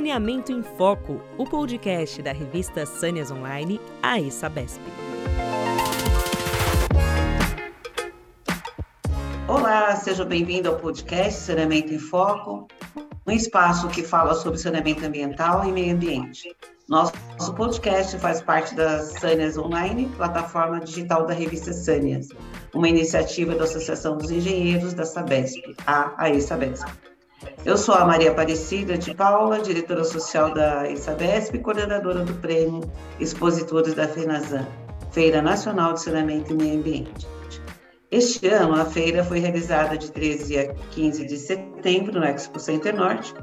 Saneamento em Foco, o podcast da revista Sâneas Online, a ESABESP. Olá, seja bem-vindo ao podcast Saneamento em Foco, um espaço que fala sobre saneamento ambiental e meio ambiente. Nosso, podcast faz parte da Sâneas Online, plataforma digital da revista Sâneas, uma iniciativa da Associação dos Engenheiros da Sabesp, a AESABESP. Eu sou a Maria Aparecida de Paula, diretora social da ISABESP e coordenadora do prêmio Expositores da FENASAN, Feira Nacional de Saneamento e Meio Ambiente. Este ano, a feira foi realizada de 13 a 15 de setembro no Expo Center Norte,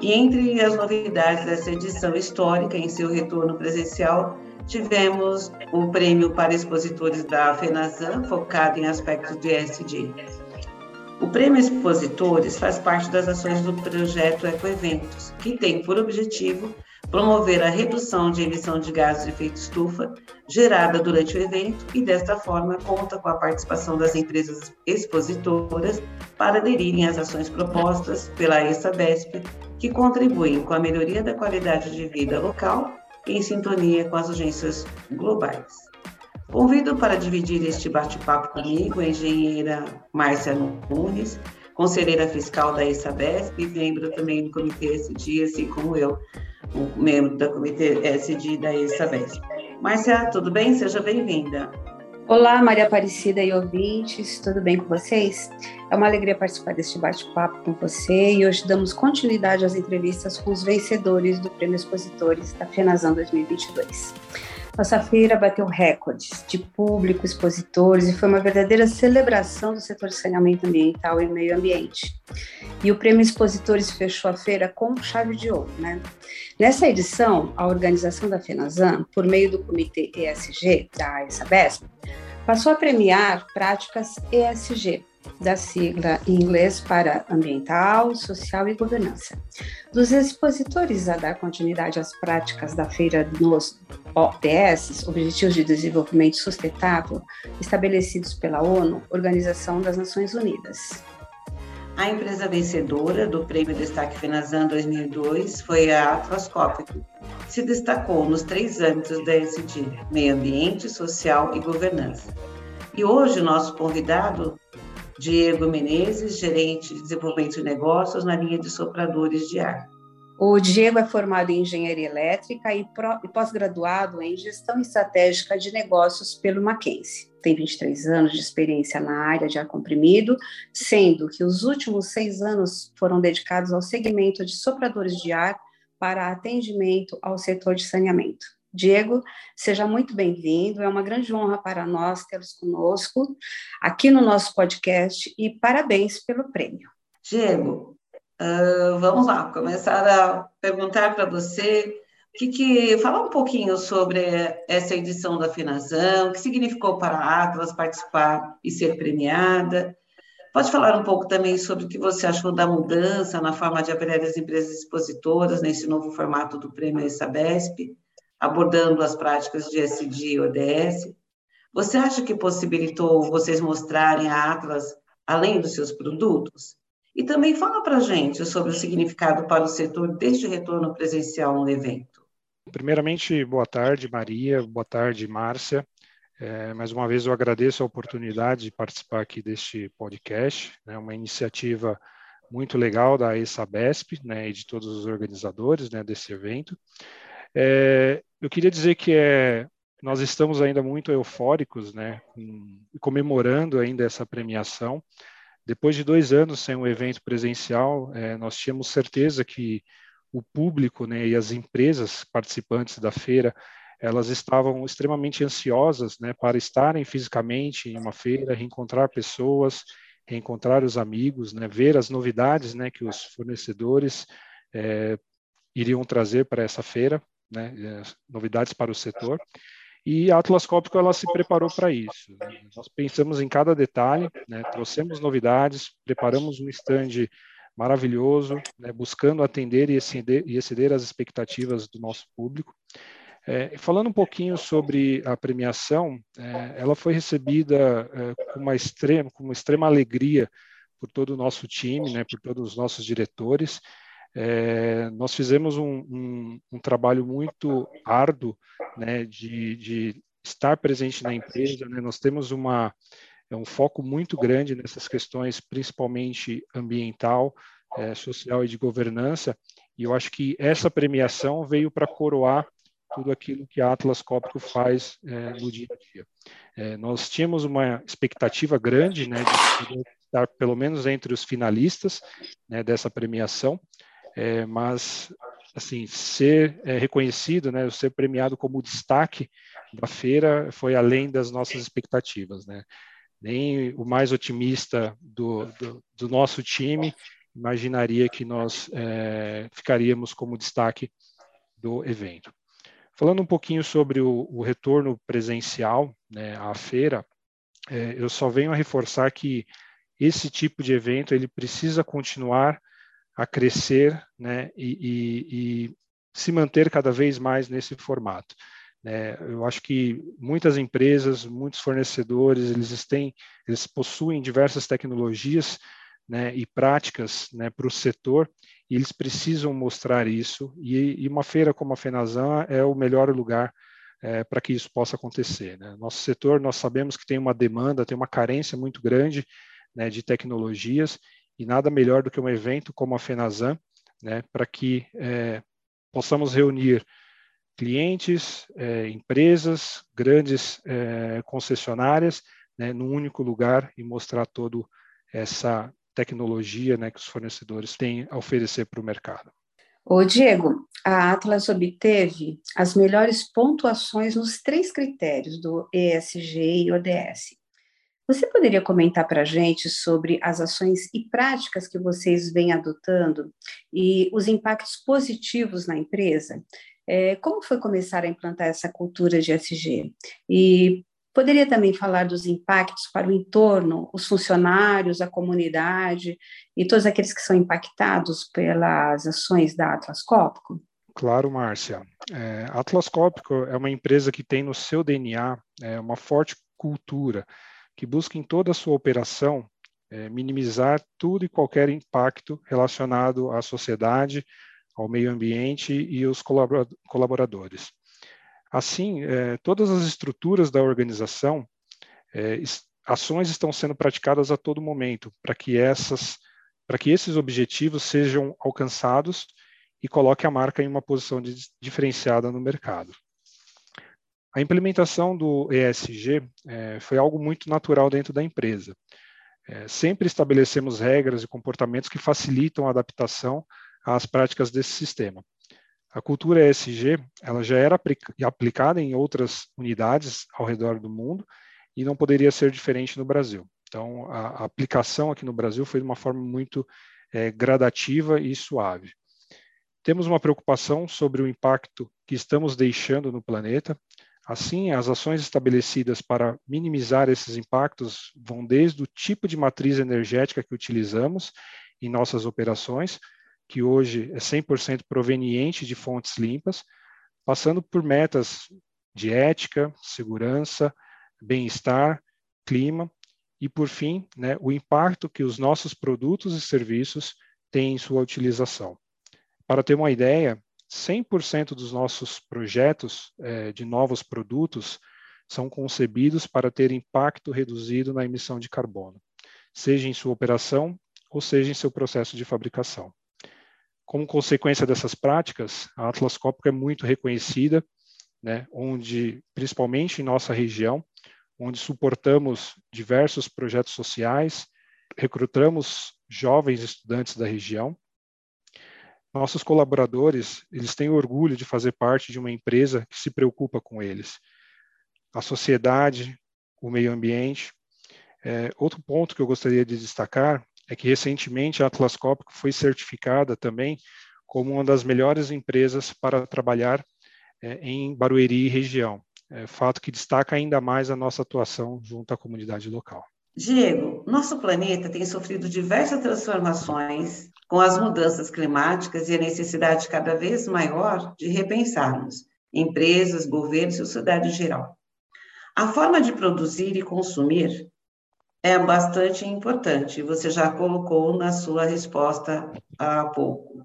e entre as novidades dessa edição histórica em seu retorno presencial, tivemos o prêmio para expositores da FENASAN, focado em aspectos de ESG. O Prêmio Expositores faz parte das ações do projeto Ecoeventos, que tem por objetivo promover a redução de emissão de gases de efeito estufa gerada durante o evento e, desta forma, conta com a participação das empresas expositoras para aderirem às ações propostas pela ESABESP, que contribuem com a melhoria da qualidade de vida local em sintonia com as agências globais. Convido para dividir este bate-papo comigo a engenheira Márcia Nunes, conselheira fiscal da ESABESP e membro também do Comitê SD, assim como eu, um membro do Comitê SD da ESABESP. Márcia, tudo bem? Seja bem-vinda. Olá, Maria Aparecida e ouvintes, tudo bem com vocês? É uma alegria participar deste bate-papo com você e hoje damos continuidade às entrevistas com os vencedores do Prêmio Expositores da FENASAN 2022. Nossa feira bateu recordes de público, expositores e foi uma verdadeira celebração do setor de saneamento ambiental e meio ambiente. E o Prêmio Expositores fechou a feira com chave de ouro, né? Nessa edição, a organização da FENASAN, por meio do Comitê ESG da ESABESP, passou a premiar práticas ESG, da sigla em inglês para Ambiental, Social e Governança. Dos expositores a dar continuidade às práticas da feira nos ODS, Objetivos de Desenvolvimento Sustentável, estabelecidos pela ONU, Organização das Nações Unidas. A empresa vencedora do Prêmio Destaque Fenazan 2002 foi a que se destacou nos três âmbitos da ESG, meio ambiente, social e governança. E hoje o nosso convidado Diego Menezes, gerente de desenvolvimento de negócios na linha de sopradores de ar. O Diego é formado em engenharia elétrica e pós-graduado em gestão estratégica de negócios pelo Mackenzie. Tem 23 anos de experiência na área de ar comprimido, sendo que os últimos seis anos foram dedicados ao segmento de sopradores de ar para atendimento ao setor de saneamento. Diego, seja muito bem-vindo. É uma grande honra para nós tê-los conosco aqui no nosso podcast e parabéns pelo prêmio. Diego, uh, vamos lá, começar a perguntar para você que, que falar um pouquinho sobre essa edição da Finazão, o que significou para a Atlas participar e ser premiada. Pode falar um pouco também sobre o que você achou da mudança na forma de avaliar as empresas expositoras nesse novo formato do Prêmio Sabesp? Abordando as práticas de SD e ODS. Você acha que possibilitou vocês mostrarem a Atlas além dos seus produtos? E também fala para a gente sobre o significado para o setor desde o retorno presencial no evento. Primeiramente, boa tarde, Maria, boa tarde, Márcia. É, mais uma vez eu agradeço a oportunidade de participar aqui deste podcast, né, uma iniciativa muito legal da ESABESP né, e de todos os organizadores né, desse evento. É, eu queria dizer que é, nós estamos ainda muito eufóricos, né, com, comemorando ainda essa premiação. Depois de dois anos sem um evento presencial, é, nós tínhamos certeza que o público né, e as empresas participantes da feira elas estavam extremamente ansiosas né, para estarem fisicamente em uma feira, reencontrar pessoas, reencontrar os amigos, né, ver as novidades né, que os fornecedores é, iriam trazer para essa feira né, é, novidades para o setor. E a Atlas Copco ela se preparou para isso. Né? Nós pensamos em cada detalhe, né, trouxemos novidades, preparamos um stand maravilhoso, né, buscando atender e exceder, e exceder as expectativas do nosso público. É, falando um pouquinho sobre a premiação, é, ela foi recebida é, com, uma extrema, com uma extrema alegria por todo o nosso time, né, por todos os nossos diretores, é, nós fizemos um, um, um, trabalho muito árduo né, de, de estar presente na empresa. Né? Nós temos uma, é um foco muito grande nessas questões, principalmente ambiental, é, social e de governança. E eu acho que essa premiação veio para coroar tudo aquilo que a Atlas Copco faz é, no dia a dia. É, nós tínhamos uma expectativa grande né, de estar pelo menos entre os finalistas né, dessa premiação, é, mas assim ser é, reconhecido, né, ser premiado como destaque da feira foi além das nossas expectativas, né? Nem o mais otimista do, do, do nosso time imaginaria que nós é, ficaríamos como destaque do evento. Falando um pouquinho sobre o, o retorno presencial né, à feira, é, eu só venho a reforçar que esse tipo de evento ele precisa continuar a crescer né, e, e, e se manter cada vez mais nesse formato. É, eu acho que muitas empresas, muitos fornecedores, eles têm, eles possuem diversas tecnologias né, e práticas né, para o setor e eles precisam mostrar isso. E, e, uma feira como a Fenazan é o melhor lugar é, para que isso possa acontecer. Né? Nosso setor, nós sabemos que tem uma demanda, tem uma carência muito grande né, de tecnologias e nada melhor do que um evento como a Fenazan, né, para que é, possamos reunir clientes, é, empresas, grandes é, concessionárias, né, num único lugar e mostrar toda essa tecnologia né, que os fornecedores têm a oferecer para o mercado. Ô Diego, a Atlas obteve as melhores pontuações nos três critérios do ESG e ODS. Você poderia comentar para a gente sobre as ações e práticas que vocês vêm adotando e os impactos positivos na empresa? É, como foi começar a implantar essa cultura de SG? E poderia também falar dos impactos para o entorno, os funcionários, a comunidade e todos aqueles que são impactados pelas ações da Atlas Copco? Claro, Márcia. É, Atlas Copco é uma empresa que tem no seu DNA é, uma forte cultura que busca em toda a sua operação é, minimizar tudo e qualquer impacto relacionado à sociedade, ao meio ambiente e os colaboradores. Assim, é, todas as estruturas da organização, é, ações estão sendo praticadas a todo momento para que essas, para que esses objetivos sejam alcançados e coloque a marca em uma posição de, diferenciada no mercado. A implementação do ESG é, foi algo muito natural dentro da empresa. É, sempre estabelecemos regras e comportamentos que facilitam a adaptação às práticas desse sistema. A cultura ESG ela já era aplicada em outras unidades ao redor do mundo e não poderia ser diferente no Brasil. Então, a, a aplicação aqui no Brasil foi de uma forma muito é, gradativa e suave. Temos uma preocupação sobre o impacto que estamos deixando no planeta. Assim, as ações estabelecidas para minimizar esses impactos vão desde o tipo de matriz energética que utilizamos em nossas operações, que hoje é 100% proveniente de fontes limpas, passando por metas de ética, segurança, bem-estar, clima e, por fim, né, o impacto que os nossos produtos e serviços têm em sua utilização. Para ter uma ideia, 100% dos nossos projetos é, de novos produtos são concebidos para ter impacto reduzido na emissão de carbono, seja em sua operação ou seja em seu processo de fabricação. Como consequência dessas práticas, a Atlas Copco é muito reconhecida, né, onde, principalmente em nossa região, onde suportamos diversos projetos sociais, recrutamos jovens estudantes da região. Nossos colaboradores, eles têm orgulho de fazer parte de uma empresa que se preocupa com eles. A sociedade, o meio ambiente. É, outro ponto que eu gostaria de destacar é que recentemente a Atlas Copco foi certificada também como uma das melhores empresas para trabalhar é, em Barueri e região, é, fato que destaca ainda mais a nossa atuação junto à comunidade local. Diego, nosso planeta tem sofrido diversas transformações com as mudanças climáticas e a necessidade cada vez maior de repensarmos empresas, governos e sociedade em geral. A forma de produzir e consumir é bastante importante, você já colocou na sua resposta há pouco.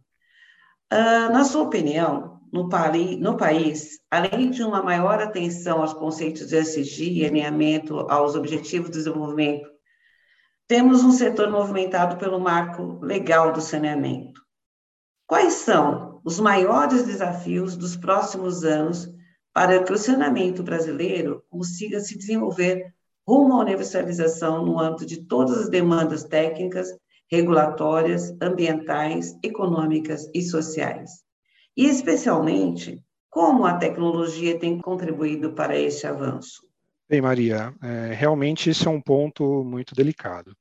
Uh, na sua opinião, no, pari, no país, além de uma maior atenção aos conceitos de SG e alinhamento aos objetivos de desenvolvimento, temos um setor movimentado pelo marco legal do saneamento. Quais são os maiores desafios dos próximos anos para que o saneamento brasileiro consiga se desenvolver rumo à universalização no âmbito de todas as demandas técnicas, regulatórias, ambientais, econômicas e sociais? E, especialmente, como a tecnologia tem contribuído para esse avanço? Bem, Maria, é, realmente esse é um ponto muito delicado.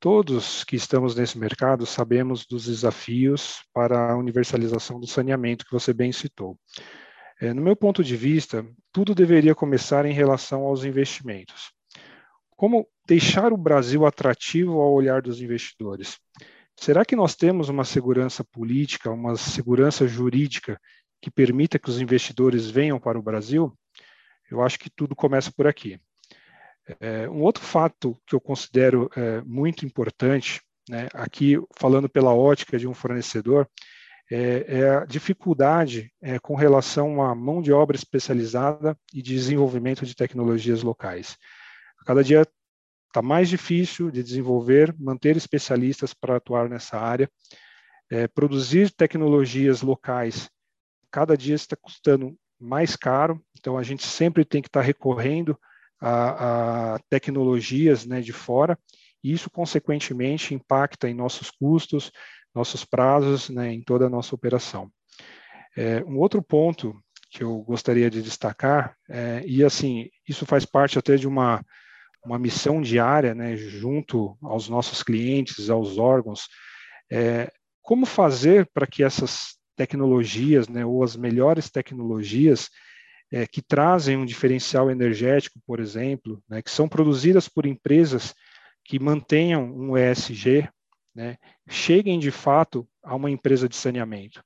Todos que estamos nesse mercado sabemos dos desafios para a universalização do saneamento que você bem citou. É, no meu ponto de vista, tudo deveria começar em relação aos investimentos. Como deixar o Brasil atrativo ao olhar dos investidores? Será que nós temos uma segurança política, uma segurança jurídica que permita que os investidores venham para o Brasil? Eu acho que tudo começa por aqui. É, um outro fato que eu considero é, muito importante, né, aqui falando pela ótica de um fornecedor, é, é a dificuldade é, com relação à mão de obra especializada e desenvolvimento de tecnologias locais. Cada dia está mais difícil de desenvolver, manter especialistas para atuar nessa área, é, produzir tecnologias locais. Cada dia está custando mais caro, então a gente sempre tem que estar tá recorrendo a, a tecnologias né, de fora, e isso, consequentemente, impacta em nossos custos, nossos prazos, né, em toda a nossa operação. É, um outro ponto que eu gostaria de destacar, é, e assim, isso faz parte até de uma, uma missão diária, né, junto aos nossos clientes, aos órgãos, é, como fazer para que essas tecnologias, né, ou as melhores tecnologias, é, que trazem um diferencial energético, por exemplo, né, que são produzidas por empresas que mantenham um ESG, né, cheguem de fato a uma empresa de saneamento.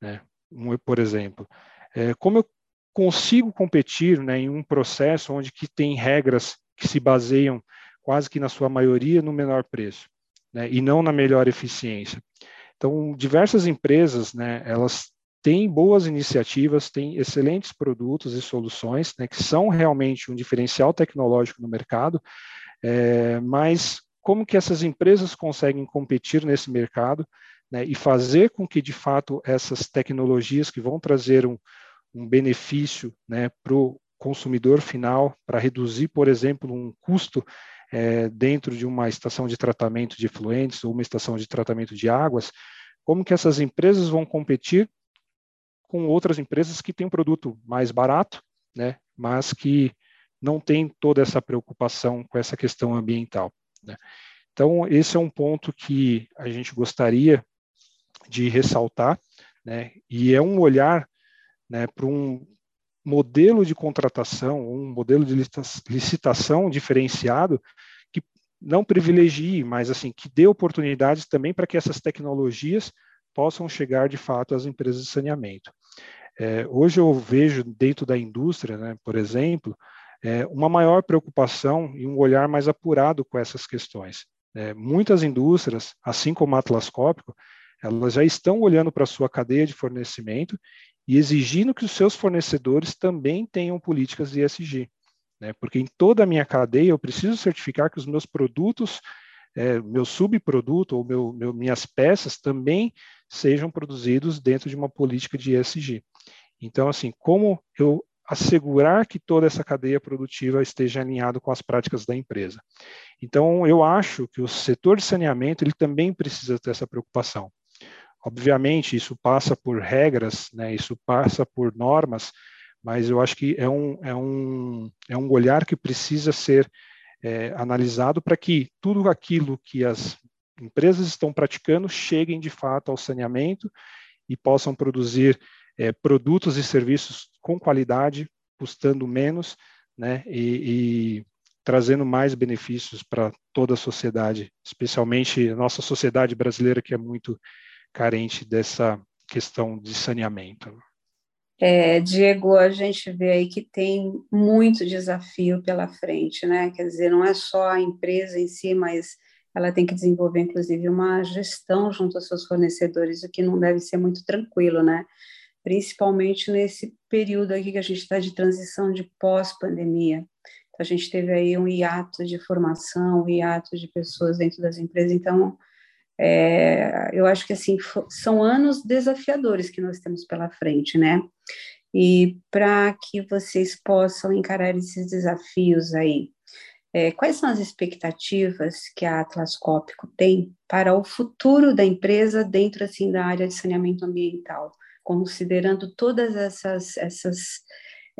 Né, um, por exemplo, é, como eu consigo competir né, em um processo onde que tem regras que se baseiam quase que na sua maioria no menor preço, né, e não na melhor eficiência. Então, diversas empresas, né, elas tem boas iniciativas, tem excelentes produtos e soluções, né, que são realmente um diferencial tecnológico no mercado, é, mas como que essas empresas conseguem competir nesse mercado né, e fazer com que, de fato, essas tecnologias que vão trazer um, um benefício né, para o consumidor final, para reduzir, por exemplo, um custo é, dentro de uma estação de tratamento de efluentes ou uma estação de tratamento de águas, como que essas empresas vão competir com outras empresas que têm um produto mais barato, né, mas que não tem toda essa preocupação com essa questão ambiental. Né. Então, esse é um ponto que a gente gostaria de ressaltar, né, e é um olhar né, para um modelo de contratação, um modelo de licitação diferenciado que não privilegie, mas assim que dê oportunidades também para que essas tecnologias possam chegar de fato às empresas de saneamento. É, hoje eu vejo dentro da indústria, né, por exemplo, é, uma maior preocupação e um olhar mais apurado com essas questões. É, muitas indústrias, assim como a Atlas elas já estão olhando para a sua cadeia de fornecimento e exigindo que os seus fornecedores também tenham políticas de ESG. Né? Porque em toda a minha cadeia eu preciso certificar que os meus produtos, é, meu subproduto ou meu, meu, minhas peças também sejam produzidos dentro de uma política de ESG. Então, assim, como eu assegurar que toda essa cadeia produtiva esteja alinhado com as práticas da empresa. Então, eu acho que o setor de saneamento ele também precisa ter essa preocupação. Obviamente, isso passa por regras, né, isso passa por normas, mas eu acho que é um, é um, é um olhar que precisa ser é, analisado para que tudo aquilo que as empresas estão praticando cheguem de fato ao saneamento e possam produzir é, produtos e serviços com qualidade, custando menos, né, e, e trazendo mais benefícios para toda a sociedade, especialmente a nossa sociedade brasileira que é muito carente dessa questão de saneamento. É, Diego, a gente vê aí que tem muito desafio pela frente, né? Quer dizer, não é só a empresa em si, mas ela tem que desenvolver, inclusive, uma gestão junto aos seus fornecedores, o que não deve ser muito tranquilo, né? Principalmente nesse período aqui que a gente está de transição de pós-pandemia. Então, a gente teve aí um hiato de formação, um hiato de pessoas dentro das empresas. Então, é, eu acho que assim são anos desafiadores que nós temos pela frente, né? E para que vocês possam encarar esses desafios aí, é, quais são as expectativas que a Atlas Cópico tem para o futuro da empresa dentro assim da área de saneamento ambiental, considerando todas essas essas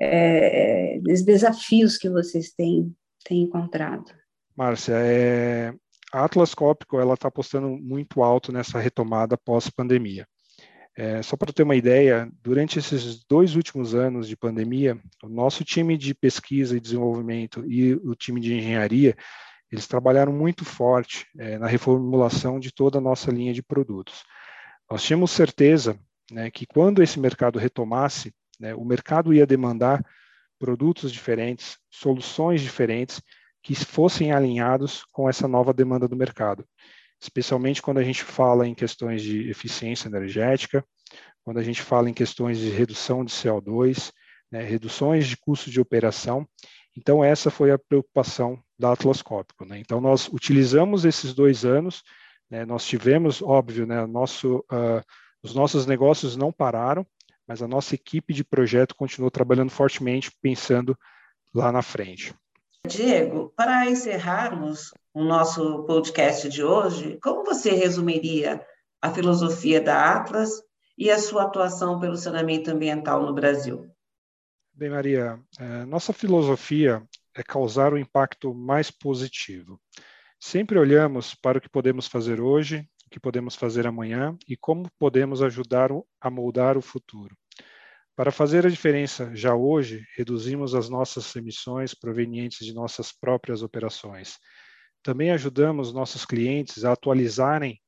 é, desafios que vocês têm, têm encontrado? Márcia, é, a Atlas ela está apostando muito alto nessa retomada pós-pandemia. É, só para ter uma ideia, durante esses dois últimos anos de pandemia, o nosso time de pesquisa e desenvolvimento e o time de engenharia, eles trabalharam muito forte é, na reformulação de toda a nossa linha de produtos. Nós tínhamos certeza né, que quando esse mercado retomasse, né, o mercado ia demandar produtos diferentes, soluções diferentes, que fossem alinhados com essa nova demanda do mercado especialmente quando a gente fala em questões de eficiência energética, quando a gente fala em questões de redução de CO2, né, reduções de custos de operação. Então, essa foi a preocupação da Atloscópico. Né? Então, nós utilizamos esses dois anos, né, nós tivemos, óbvio, né, nosso, uh, os nossos negócios não pararam, mas a nossa equipe de projeto continuou trabalhando fortemente, pensando lá na frente. Diego, para encerrarmos o nosso podcast de hoje, como você resumiria a filosofia da Atlas e a sua atuação pelo saneamento ambiental no Brasil? Bem, Maria, é, nossa filosofia é causar o um impacto mais positivo. Sempre olhamos para o que podemos fazer hoje, o que podemos fazer amanhã e como podemos ajudar a moldar o futuro. Para fazer a diferença já hoje, reduzimos as nossas emissões provenientes de nossas próprias operações. Também ajudamos nossos clientes a atualizarem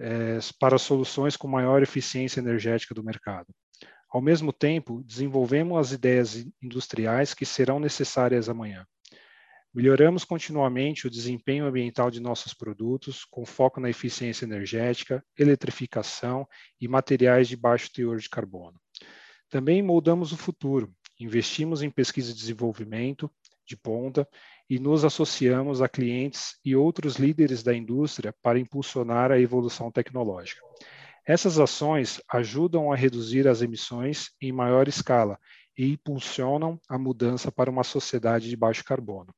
eh, para soluções com maior eficiência energética do mercado. Ao mesmo tempo, desenvolvemos as ideias industriais que serão necessárias amanhã. Melhoramos continuamente o desempenho ambiental de nossos produtos, com foco na eficiência energética, eletrificação e materiais de baixo teor de carbono. Também moldamos o futuro, investimos em pesquisa e desenvolvimento de ponta e nos associamos a clientes e outros líderes da indústria para impulsionar a evolução tecnológica. Essas ações ajudam a reduzir as emissões em maior escala e impulsionam a mudança para uma sociedade de baixo carbono.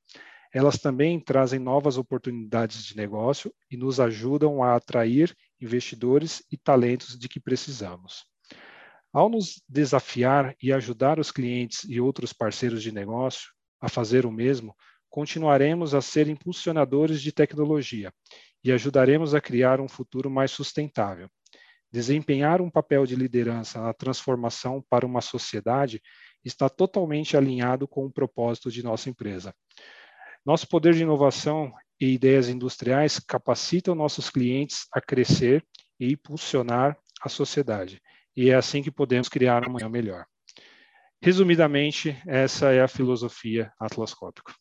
Elas também trazem novas oportunidades de negócio e nos ajudam a atrair investidores e talentos de que precisamos. Ao nos desafiar e ajudar os clientes e outros parceiros de negócio a fazer o mesmo, continuaremos a ser impulsionadores de tecnologia e ajudaremos a criar um futuro mais sustentável. Desempenhar um papel de liderança na transformação para uma sociedade está totalmente alinhado com o propósito de nossa empresa. Nosso poder de inovação e ideias industriais capacitam nossos clientes a crescer e impulsionar a sociedade e é assim que podemos criar um amanhã melhor. Resumidamente, essa é a filosofia atlascópico.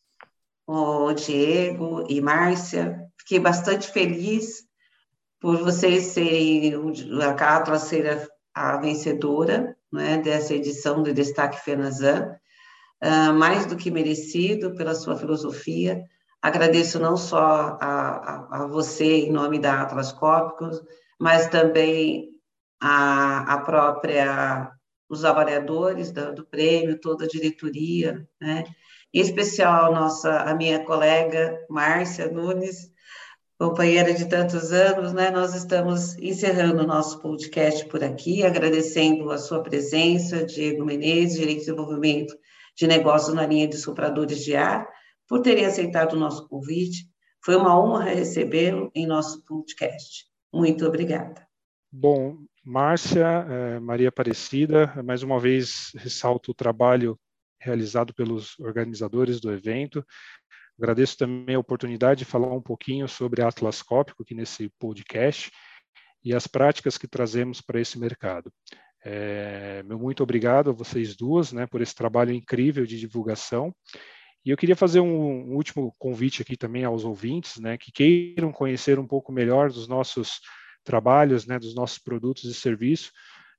O Diego e Márcia, fiquei bastante feliz por vocês serem, a Atlas ser a, a vencedora né, dessa edição do Destaque Fenazan, uh, mais do que merecido pela sua filosofia. Agradeço não só a, a, a você em nome da Atlas Cópicos, mas também a, a própria, os avaliadores do, do prêmio, toda a diretoria, né? Em especial nossa, a minha colega Márcia Nunes, companheira de tantos anos, né? Nós estamos encerrando o nosso podcast por aqui, agradecendo a sua presença, Diego Menezes, Gerente de Desenvolvimento de Negócios na linha de sopradores de ar, por terem aceitado o nosso convite. Foi uma honra recebê-lo em nosso podcast. Muito obrigada. Bom, Márcia, eh, Maria Aparecida, mais uma vez ressalto o trabalho realizado pelos organizadores do evento. Agradeço também a oportunidade de falar um pouquinho sobre Atlas Cópico aqui nesse podcast e as práticas que trazemos para esse mercado. É, meu muito obrigado a vocês duas né, por esse trabalho incrível de divulgação E eu queria fazer um, um último convite aqui também aos ouvintes, né, que queiram conhecer um pouco melhor dos nossos trabalhos, né, dos nossos produtos e serviços,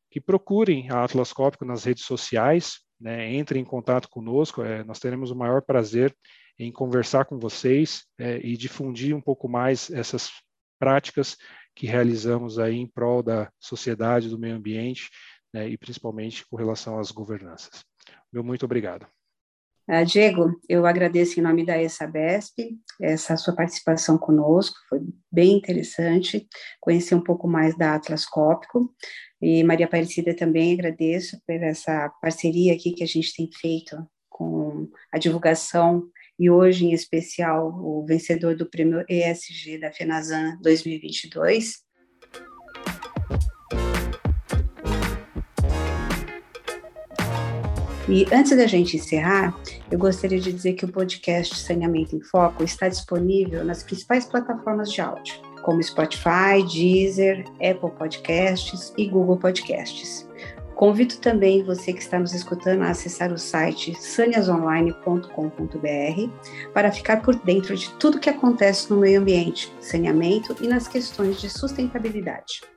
que procurem a Atlas Cópico nas redes sociais, né, entrem em contato conosco, é, nós teremos o maior prazer em conversar com vocês é, e difundir um pouco mais essas práticas que realizamos aí em prol da sociedade, do meio ambiente né, e principalmente com relação às governanças. Meu muito obrigado. Uh, Diego, eu agradeço em nome da ESABESP essa sua participação conosco, foi bem interessante conhecer um pouco mais da Atlas Cópico, e Maria Aparecida também agradeço por essa parceria aqui que a gente tem feito com a divulgação e hoje, em especial, o vencedor do prêmio ESG da FENASAN 2022. E antes da gente encerrar, eu gostaria de dizer que o podcast Saneamento em Foco está disponível nas principais plataformas de áudio, como Spotify, Deezer, Apple Podcasts e Google Podcasts. Convido também você que está nos escutando a acessar o site saniasonline.com.br para ficar por dentro de tudo que acontece no meio ambiente, saneamento e nas questões de sustentabilidade.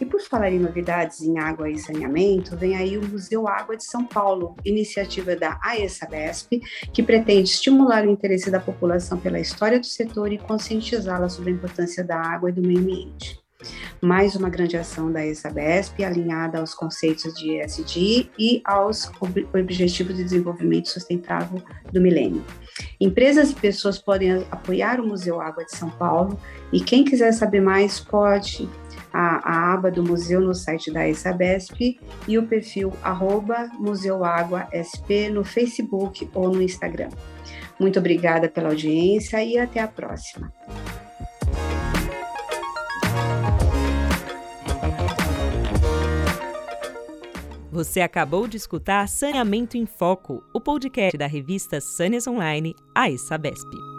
E por falar em novidades em água e saneamento, vem aí o Museu Água de São Paulo, iniciativa da AESABESP, que pretende estimular o interesse da população pela história do setor e conscientizá-la sobre a importância da água e do meio ambiente mais uma grande ação da ESABESP alinhada aos conceitos de ESG e aos Objetivos de Desenvolvimento Sustentável do Milênio. Empresas e pessoas podem apoiar o Museu Água de São Paulo e quem quiser saber mais pode a, a aba do museu no site da ESABESP e o perfil arroba no Facebook ou no Instagram. Muito obrigada pela audiência e até a próxima. Você acabou de escutar Saneamento em Foco, o podcast da revista Sâneas Online, a Sabesp.